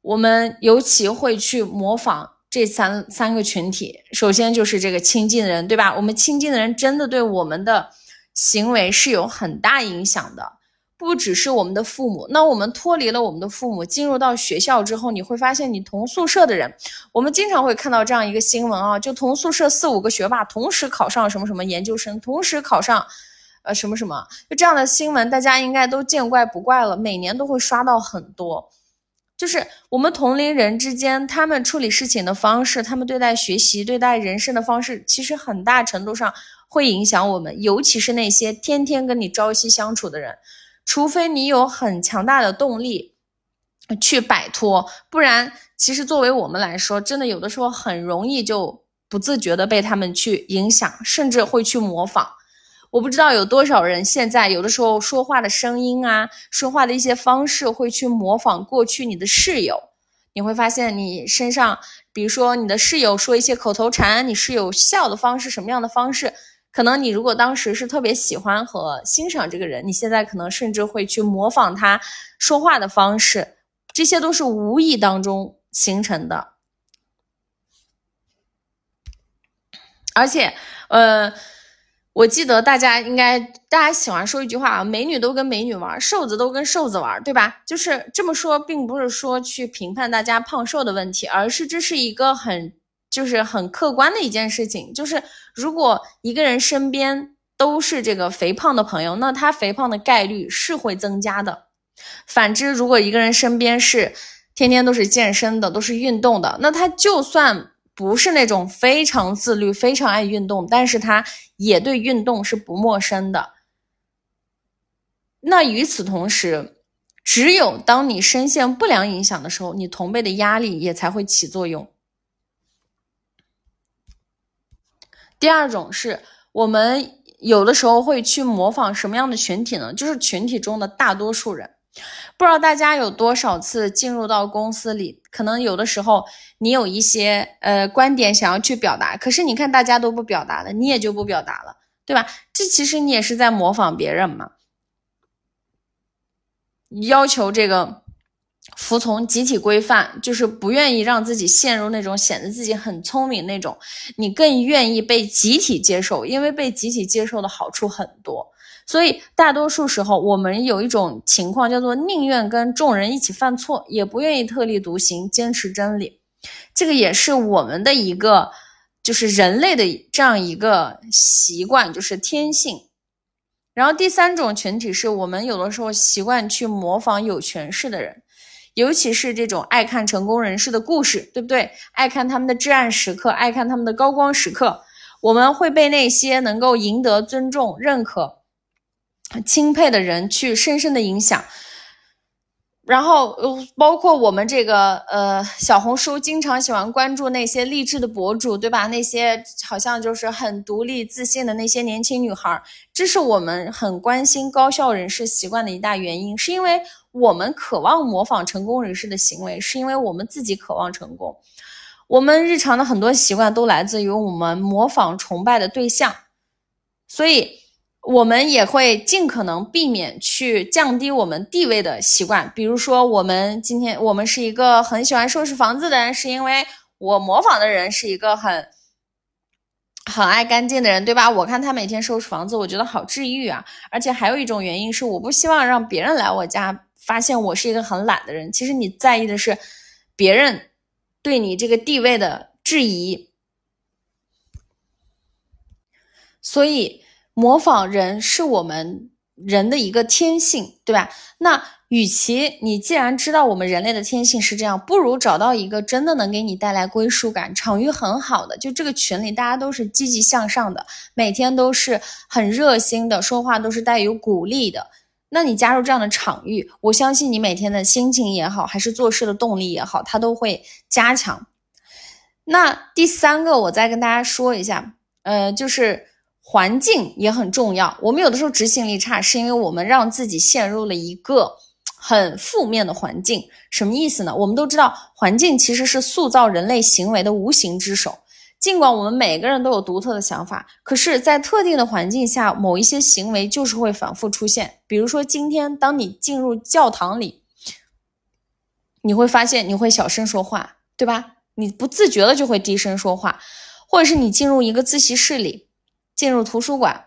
我们尤其会去模仿这三三个群体。首先就是这个亲近的人，对吧？我们亲近的人真的对我们的行为是有很大影响的。不只是我们的父母，那我们脱离了我们的父母，进入到学校之后，你会发现你同宿舍的人，我们经常会看到这样一个新闻啊，就同宿舍四五个学霸同时考上什么什么研究生，同时考上，呃什么什么，就这样的新闻，大家应该都见怪不怪了，每年都会刷到很多。就是我们同龄人之间，他们处理事情的方式，他们对待学习、对待人生的方式，其实很大程度上会影响我们，尤其是那些天天跟你朝夕相处的人。除非你有很强大的动力去摆脱，不然，其实作为我们来说，真的有的时候很容易就不自觉的被他们去影响，甚至会去模仿。我不知道有多少人现在有的时候说话的声音啊，说话的一些方式会去模仿过去你的室友。你会发现你身上，比如说你的室友说一些口头禅，你室友笑的方式什么样的方式？可能你如果当时是特别喜欢和欣赏这个人，你现在可能甚至会去模仿他说话的方式，这些都是无意当中形成的。而且，呃，我记得大家应该大家喜欢说一句话啊，美女都跟美女玩，瘦子都跟瘦子玩，对吧？就是这么说，并不是说去评判大家胖瘦的问题，而是这是一个很。就是很客观的一件事情，就是如果一个人身边都是这个肥胖的朋友，那他肥胖的概率是会增加的。反之，如果一个人身边是天天都是健身的，都是运动的，那他就算不是那种非常自律、非常爱运动，但是他也对运动是不陌生的。那与此同时，只有当你深陷不良影响的时候，你同辈的压力也才会起作用。第二种是我们有的时候会去模仿什么样的群体呢？就是群体中的大多数人。不知道大家有多少次进入到公司里，可能有的时候你有一些呃观点想要去表达，可是你看大家都不表达了，你也就不表达了，对吧？这其实你也是在模仿别人嘛，要求这个。服从集体规范，就是不愿意让自己陷入那种显得自己很聪明那种。你更愿意被集体接受，因为被集体接受的好处很多。所以大多数时候，我们有一种情况叫做宁愿跟众人一起犯错，也不愿意特立独行，坚持真理。这个也是我们的一个，就是人类的这样一个习惯，就是天性。然后第三种群体是我们有的时候习惯去模仿有权势的人。尤其是这种爱看成功人士的故事，对不对？爱看他们的至暗时刻，爱看他们的高光时刻，我们会被那些能够赢得尊重、认可、钦佩的人去深深的影响。然后，包括我们这个呃小红书，经常喜欢关注那些励志的博主，对吧？那些好像就是很独立自信的那些年轻女孩，这是我们很关心高效人士习惯的一大原因，是因为。我们渴望模仿成功人士的行为，是因为我们自己渴望成功。我们日常的很多习惯都来自于我们模仿崇拜的对象，所以我们也会尽可能避免去降低我们地位的习惯。比如说，我们今天我们是一个很喜欢收拾房子的人，是因为我模仿的人是一个很很爱干净的人，对吧？我看他每天收拾房子，我觉得好治愈啊。而且还有一种原因是，我不希望让别人来我家。发现我是一个很懒的人，其实你在意的是别人对你这个地位的质疑，所以模仿人是我们人的一个天性，对吧？那与其你既然知道我们人类的天性是这样，不如找到一个真的能给你带来归属感、场域很好的，就这个群里大家都是积极向上的，每天都是很热心的，说话都是带有鼓励的。那你加入这样的场域，我相信你每天的心情也好，还是做事的动力也好，它都会加强。那第三个，我再跟大家说一下，呃，就是环境也很重要。我们有的时候执行力差，是因为我们让自己陷入了一个很负面的环境，什么意思呢？我们都知道，环境其实是塑造人类行为的无形之手。尽管我们每个人都有独特的想法，可是，在特定的环境下，某一些行为就是会反复出现。比如说，今天当你进入教堂里，你会发现你会小声说话，对吧？你不自觉的就会低声说话，或者是你进入一个自习室里，进入图书馆。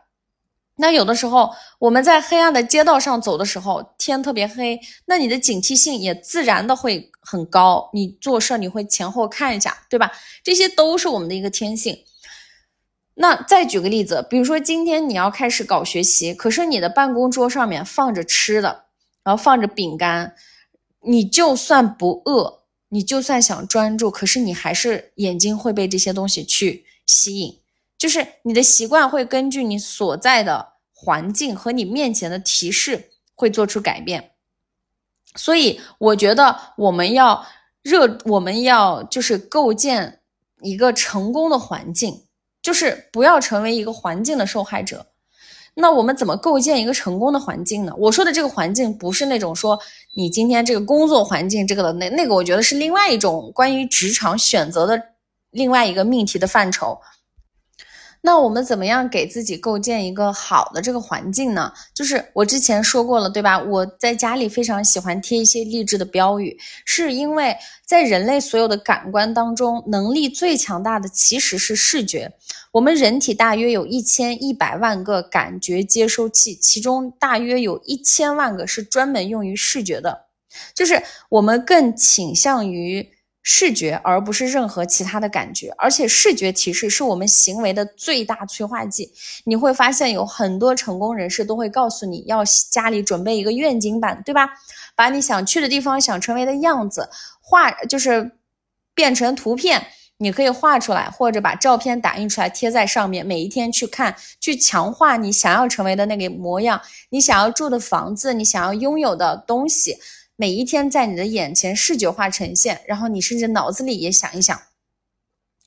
那有的时候我们在黑暗的街道上走的时候，天特别黑，那你的警惕性也自然的会很高。你做事你会前后看一下，对吧？这些都是我们的一个天性。那再举个例子，比如说今天你要开始搞学习，可是你的办公桌上面放着吃的，然后放着饼干，你就算不饿，你就算想专注，可是你还是眼睛会被这些东西去吸引。就是你的习惯会根据你所在的环境和你面前的提示会做出改变，所以我觉得我们要热，我们要就是构建一个成功的环境，就是不要成为一个环境的受害者。那我们怎么构建一个成功的环境呢？我说的这个环境不是那种说你今天这个工作环境这个的那那个，我觉得是另外一种关于职场选择的另外一个命题的范畴。那我们怎么样给自己构建一个好的这个环境呢？就是我之前说过了，对吧？我在家里非常喜欢贴一些励志的标语，是因为在人类所有的感官当中，能力最强大的其实是视觉。我们人体大约有一千一百万个感觉接收器，其中大约有一千万个是专门用于视觉的，就是我们更倾向于。视觉，而不是任何其他的感觉，而且视觉提示是我们行为的最大催化剂。你会发现有很多成功人士都会告诉你要家里准备一个愿景板，对吧？把你想去的地方、想成为的样子画，就是变成图片，你可以画出来，或者把照片打印出来贴在上面，每一天去看，去强化你想要成为的那个模样，你想要住的房子，你想要拥有的东西。每一天在你的眼前视觉化呈现，然后你甚至脑子里也想一想。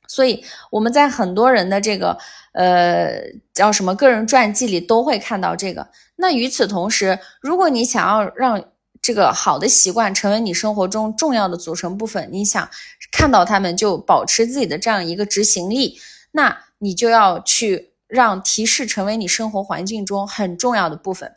所以我们在很多人的这个呃叫什么个人传记里都会看到这个。那与此同时，如果你想要让这个好的习惯成为你生活中重要的组成部分，你想看到他们就保持自己的这样一个执行力，那你就要去。让提示成为你生活环境中很重要的部分。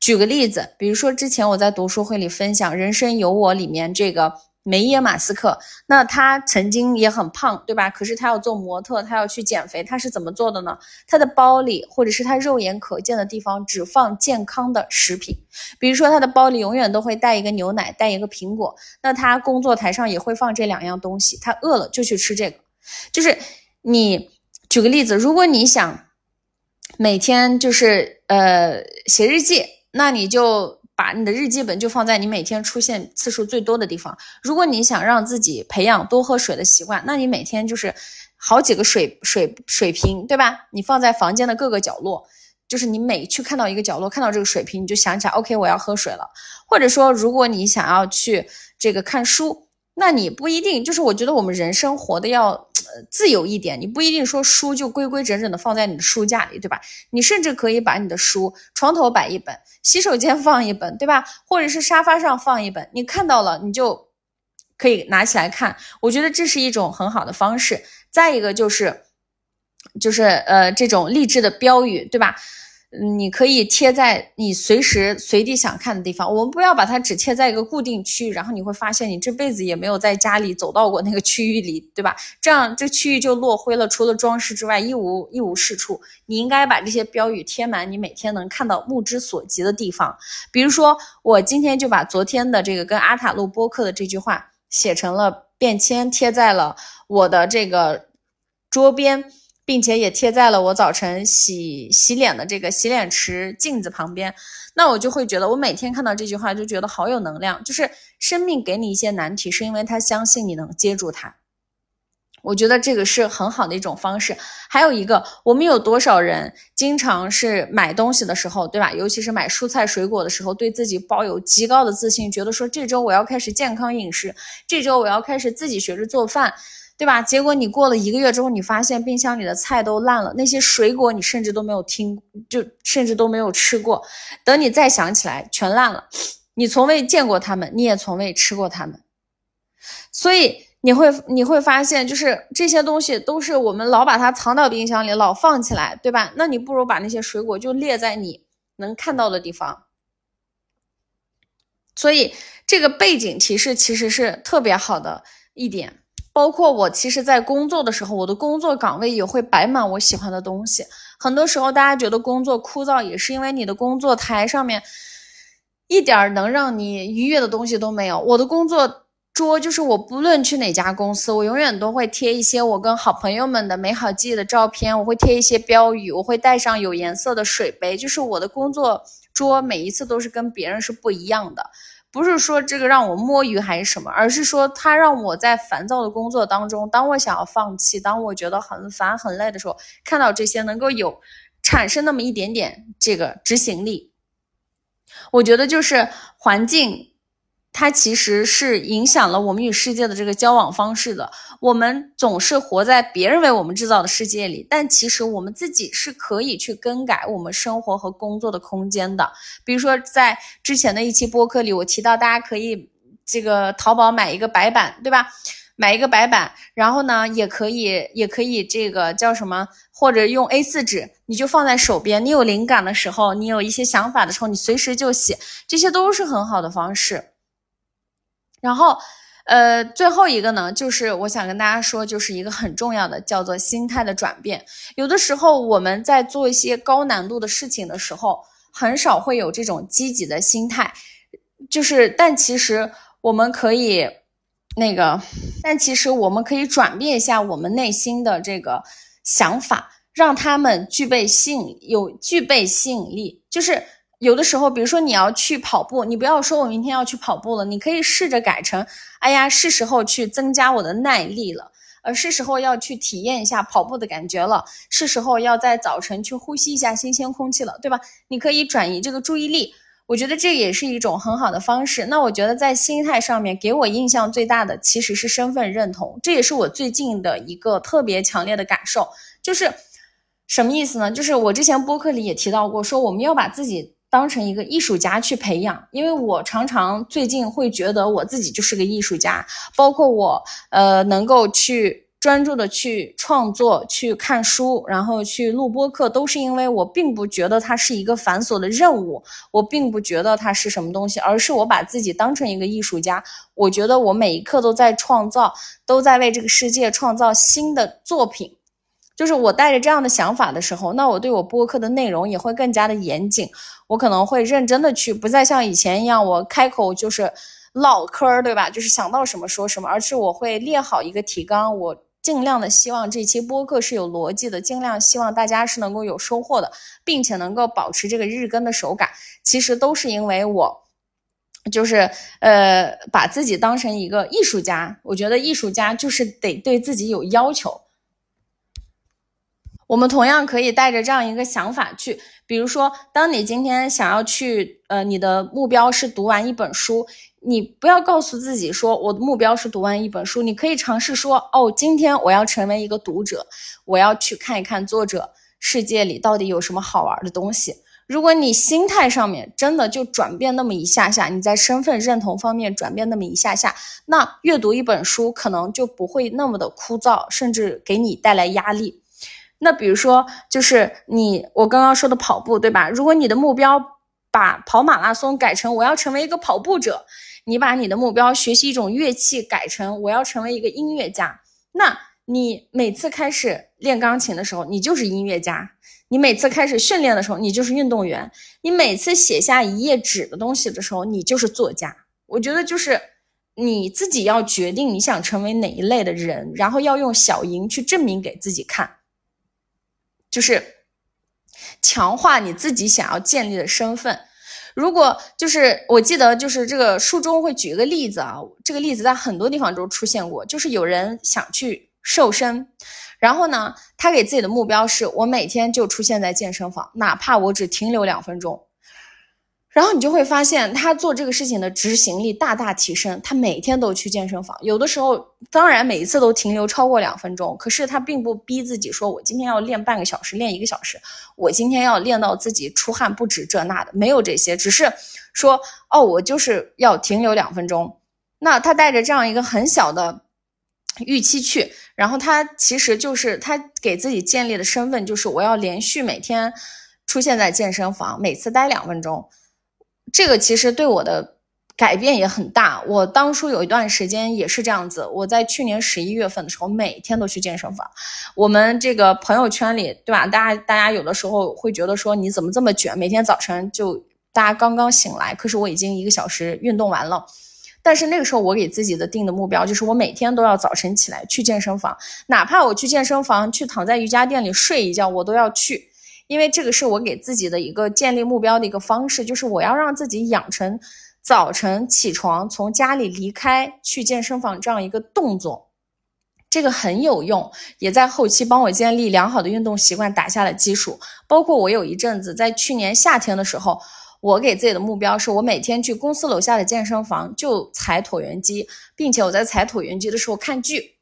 举个例子，比如说之前我在读书会里分享《人生有我》里面这个梅耶马斯克，那他曾经也很胖，对吧？可是他要做模特，他要去减肥，他是怎么做的呢？他的包里或者是他肉眼可见的地方只放健康的食品，比如说他的包里永远都会带一个牛奶，带一个苹果。那他工作台上也会放这两样东西，他饿了就去吃这个。就是你举个例子，如果你想。每天就是呃写日记，那你就把你的日记本就放在你每天出现次数最多的地方。如果你想让自己培养多喝水的习惯，那你每天就是好几个水水水瓶，对吧？你放在房间的各个角落，就是你每去看到一个角落，看到这个水瓶，你就想起来，OK，我要喝水了。或者说，如果你想要去这个看书。那你不一定，就是我觉得我们人生活的要自由一点，你不一定说书就规规整整的放在你的书架里，对吧？你甚至可以把你的书床头摆一本，洗手间放一本，对吧？或者是沙发上放一本，你看到了你就可以拿起来看。我觉得这是一种很好的方式。再一个就是，就是呃这种励志的标语，对吧？你可以贴在你随时随地想看的地方。我们不要把它只贴在一个固定区域，然后你会发现你这辈子也没有在家里走到过那个区域里，对吧？这样这区域就落灰了，除了装饰之外一无一无是处。你应该把这些标语贴满你每天能看到、目之所及的地方。比如说，我今天就把昨天的这个跟阿塔录播客的这句话写成了便签，贴在了我的这个桌边。并且也贴在了我早晨洗洗脸的这个洗脸池镜子旁边，那我就会觉得，我每天看到这句话就觉得好有能量。就是生命给你一些难题，是因为他相信你能接住它。我觉得这个是很好的一种方式。还有一个，我们有多少人经常是买东西的时候，对吧？尤其是买蔬菜水果的时候，对自己抱有极高的自信，觉得说这周我要开始健康饮食，这周我要开始自己学着做饭。对吧？结果你过了一个月之后，你发现冰箱里的菜都烂了，那些水果你甚至都没有听，就甚至都没有吃过。等你再想起来，全烂了。你从未见过他们，你也从未吃过他们，所以你会你会发现，就是这些东西都是我们老把它藏到冰箱里，老放起来，对吧？那你不如把那些水果就列在你能看到的地方。所以这个背景提示其实是特别好的一点。包括我其实，在工作的时候，我的工作岗位也会摆满我喜欢的东西。很多时候，大家觉得工作枯燥，也是因为你的工作台上面一点能让你愉悦的东西都没有。我的工作桌就是，我不论去哪家公司，我永远都会贴一些我跟好朋友们的美好记忆的照片，我会贴一些标语，我会带上有颜色的水杯，就是我的工作桌每一次都是跟别人是不一样的。不是说这个让我摸鱼还是什么，而是说它让我在烦躁的工作当中，当我想要放弃，当我觉得很烦很累的时候，看到这些能够有产生那么一点点这个执行力，我觉得就是环境。它其实是影响了我们与世界的这个交往方式的。我们总是活在别人为我们制造的世界里，但其实我们自己是可以去更改我们生活和工作的空间的。比如说，在之前的一期播客里，我提到大家可以这个淘宝买一个白板，对吧？买一个白板，然后呢，也可以也可以这个叫什么？或者用 A4 纸，你就放在手边。你有灵感的时候，你有一些想法的时候，你随时就写，这些都是很好的方式。然后，呃，最后一个呢，就是我想跟大家说，就是一个很重要的，叫做心态的转变。有的时候我们在做一些高难度的事情的时候，很少会有这种积极的心态，就是，但其实我们可以那个，但其实我们可以转变一下我们内心的这个想法，让他们具备吸引，有具备吸引力，就是。有的时候，比如说你要去跑步，你不要说我明天要去跑步了，你可以试着改成，哎呀，是时候去增加我的耐力了，呃，是时候要去体验一下跑步的感觉了，是时候要在早晨去呼吸一下新鲜空气了，对吧？你可以转移这个注意力，我觉得这也是一种很好的方式。那我觉得在心态上面给我印象最大的其实是身份认同，这也是我最近的一个特别强烈的感受，就是什么意思呢？就是我之前播客里也提到过，说我们要把自己。当成一个艺术家去培养，因为我常常最近会觉得我自己就是个艺术家，包括我呃能够去专注的去创作、去看书，然后去录播课，都是因为我并不觉得它是一个繁琐的任务，我并不觉得它是什么东西，而是我把自己当成一个艺术家，我觉得我每一刻都在创造，都在为这个世界创造新的作品。就是我带着这样的想法的时候，那我对我播客的内容也会更加的严谨。我可能会认真的去，不再像以前一样，我开口就是唠嗑儿，对吧？就是想到什么说什么，而是我会列好一个提纲，我尽量的希望这期播客是有逻辑的，尽量希望大家是能够有收获的，并且能够保持这个日更的手感。其实都是因为我，就是呃，把自己当成一个艺术家。我觉得艺术家就是得对自己有要求。我们同样可以带着这样一个想法去，比如说，当你今天想要去，呃，你的目标是读完一本书，你不要告诉自己说我的目标是读完一本书，你可以尝试说，哦，今天我要成为一个读者，我要去看一看作者世界里到底有什么好玩的东西。如果你心态上面真的就转变那么一下下，你在身份认同方面转变那么一下下，那阅读一本书可能就不会那么的枯燥，甚至给你带来压力。那比如说，就是你我刚刚说的跑步，对吧？如果你的目标把跑马拉松改成我要成为一个跑步者，你把你的目标学习一种乐器改成我要成为一个音乐家，那你每次开始练钢琴的时候，你就是音乐家；你每次开始训练的时候，你就是运动员；你每次写下一页纸的东西的时候，你就是作家。我觉得就是你自己要决定你想成为哪一类的人，然后要用小赢去证明给自己看。就是强化你自己想要建立的身份。如果就是我记得就是这个书中会举一个例子啊，这个例子在很多地方都出现过。就是有人想去瘦身，然后呢，他给自己的目标是我每天就出现在健身房，哪怕我只停留两分钟。然后你就会发现，他做这个事情的执行力大大提升。他每天都去健身房，有的时候当然每一次都停留超过两分钟，可是他并不逼自己说，我今天要练半个小时，练一个小时，我今天要练到自己出汗不止这那的，没有这些，只是说哦，我就是要停留两分钟。那他带着这样一个很小的预期去，然后他其实就是他给自己建立的身份就是我要连续每天出现在健身房，每次待两分钟。这个其实对我的改变也很大。我当初有一段时间也是这样子。我在去年十一月份的时候，每天都去健身房。我们这个朋友圈里，对吧？大家大家有的时候会觉得说，你怎么这么卷？每天早晨就大家刚刚醒来，可是我已经一个小时运动完了。但是那个时候我给自己的定的目标就是，我每天都要早晨起来去健身房，哪怕我去健身房去躺在瑜伽垫里睡一觉，我都要去。因为这个是我给自己的一个建立目标的一个方式，就是我要让自己养成早晨起床从家里离开去健身房这样一个动作，这个很有用，也在后期帮我建立良好的运动习惯打下了基础。包括我有一阵子在去年夏天的时候，我给自己的目标是我每天去公司楼下的健身房就踩椭圆机，并且我在踩椭圆机的时候看剧。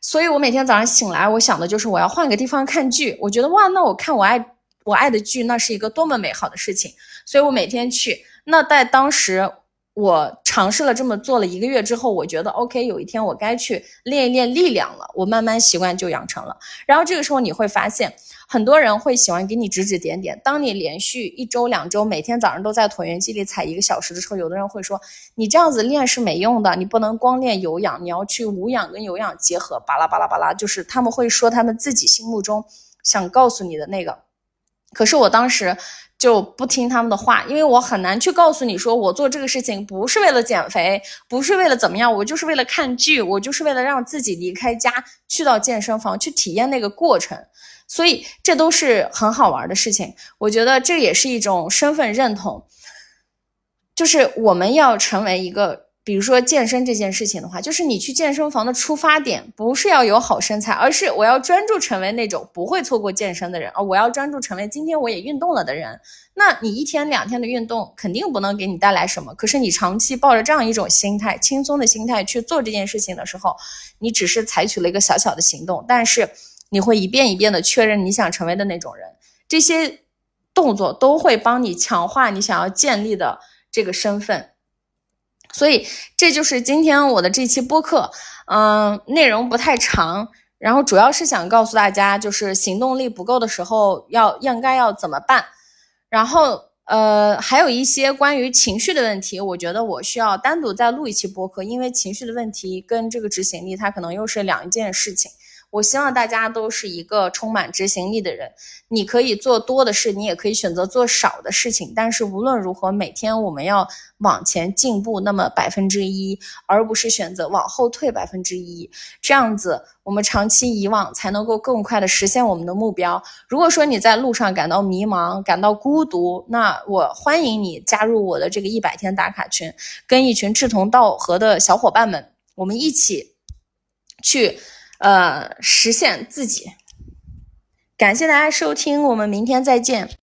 所以我每天早上醒来，我想的就是我要换个地方看剧。我觉得哇，那我看我爱。我爱的剧，那是一个多么美好的事情，所以我每天去。那在当时，我尝试了这么做了一个月之后，我觉得 OK，有一天我该去练一练力量了。我慢慢习惯就养成了。然后这个时候你会发现，很多人会喜欢给你指指点点。当你连续一周、两周每天早上都在椭圆机里踩一个小时的时候，有的人会说你这样子练是没用的，你不能光练有氧，你要去无氧跟有氧结合。巴拉巴拉巴拉，就是他们会说他们自己心目中想告诉你的那个。可是我当时就不听他们的话，因为我很难去告诉你说，我做这个事情不是为了减肥，不是为了怎么样，我就是为了看剧，我就是为了让自己离开家，去到健身房去体验那个过程，所以这都是很好玩的事情。我觉得这也是一种身份认同，就是我们要成为一个。比如说健身这件事情的话，就是你去健身房的出发点不是要有好身材，而是我要专注成为那种不会错过健身的人啊！我要专注成为今天我也运动了的人。那你一天两天的运动肯定不能给你带来什么，可是你长期抱着这样一种心态，轻松的心态去做这件事情的时候，你只是采取了一个小小的行动，但是你会一遍一遍的确认你想成为的那种人。这些动作都会帮你强化你想要建立的这个身份。所以这就是今天我的这期播客，嗯，内容不太长，然后主要是想告诉大家，就是行动力不够的时候要应该要怎么办，然后呃还有一些关于情绪的问题，我觉得我需要单独再录一期播客，因为情绪的问题跟这个执行力它可能又是两件事情。我希望大家都是一个充满执行力的人。你可以做多的事，你也可以选择做少的事情。但是无论如何，每天我们要往前进步那么百分之一，而不是选择往后退百分之一。这样子，我们长期以往才能够更快的实现我们的目标。如果说你在路上感到迷茫、感到孤独，那我欢迎你加入我的这个一百天打卡群，跟一群志同道合的小伙伴们，我们一起去。呃，实现自己。感谢大家收听，我们明天再见。